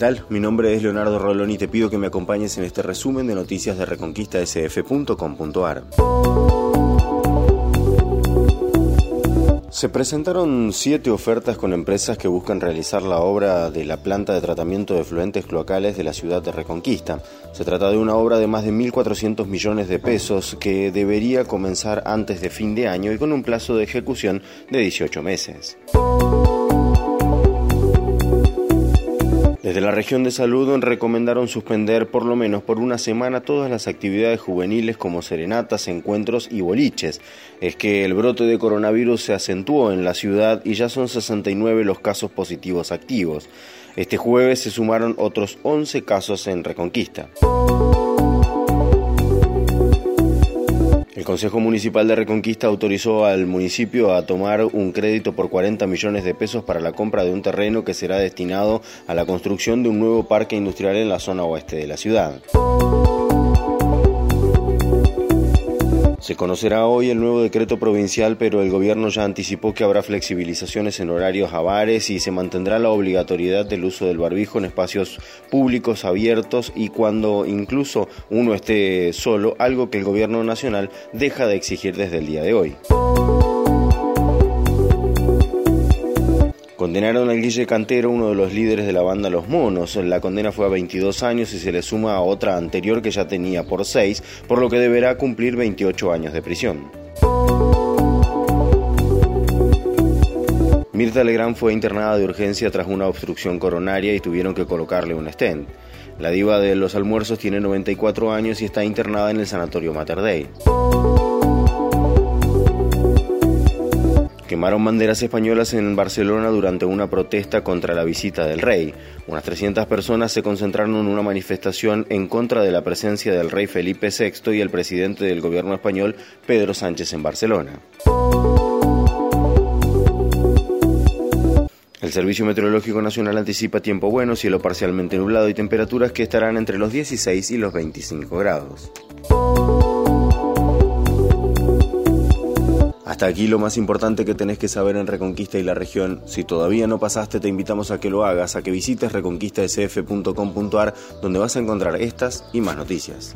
tal? Mi nombre es Leonardo Rolón y te pido que me acompañes en este resumen de noticias de reconquistasf.com.ar. Se presentaron siete ofertas con empresas que buscan realizar la obra de la planta de tratamiento de fluentes cloacales de la ciudad de Reconquista. Se trata de una obra de más de 1.400 millones de pesos que debería comenzar antes de fin de año y con un plazo de ejecución de 18 meses. Desde la región de salud recomendaron suspender por lo menos por una semana todas las actividades juveniles como serenatas, encuentros y boliches. Es que el brote de coronavirus se acentuó en la ciudad y ya son 69 los casos positivos activos. Este jueves se sumaron otros 11 casos en Reconquista. Consejo Municipal de Reconquista autorizó al municipio a tomar un crédito por 40 millones de pesos para la compra de un terreno que será destinado a la construcción de un nuevo parque industrial en la zona oeste de la ciudad. Se conocerá hoy el nuevo decreto provincial, pero el gobierno ya anticipó que habrá flexibilizaciones en horarios a bares y se mantendrá la obligatoriedad del uso del barbijo en espacios públicos abiertos y cuando incluso uno esté solo, algo que el gobierno nacional deja de exigir desde el día de hoy. Condenaron al Guille Cantero, uno de los líderes de la banda Los Monos. La condena fue a 22 años y se le suma a otra anterior que ya tenía por 6, por lo que deberá cumplir 28 años de prisión. Mirta Legrand fue internada de urgencia tras una obstrucción coronaria y tuvieron que colocarle un stent. La diva de los almuerzos tiene 94 años y está internada en el sanatorio Mater Dei. Quemaron banderas españolas en Barcelona durante una protesta contra la visita del rey. Unas 300 personas se concentraron en una manifestación en contra de la presencia del rey Felipe VI y el presidente del gobierno español, Pedro Sánchez, en Barcelona. El Servicio Meteorológico Nacional anticipa tiempo bueno, cielo parcialmente nublado y temperaturas que estarán entre los 16 y los 25 grados. Hasta aquí lo más importante que tenés que saber en Reconquista y la región. Si todavía no pasaste, te invitamos a que lo hagas, a que visites reconquistasf.com.ar, donde vas a encontrar estas y más noticias.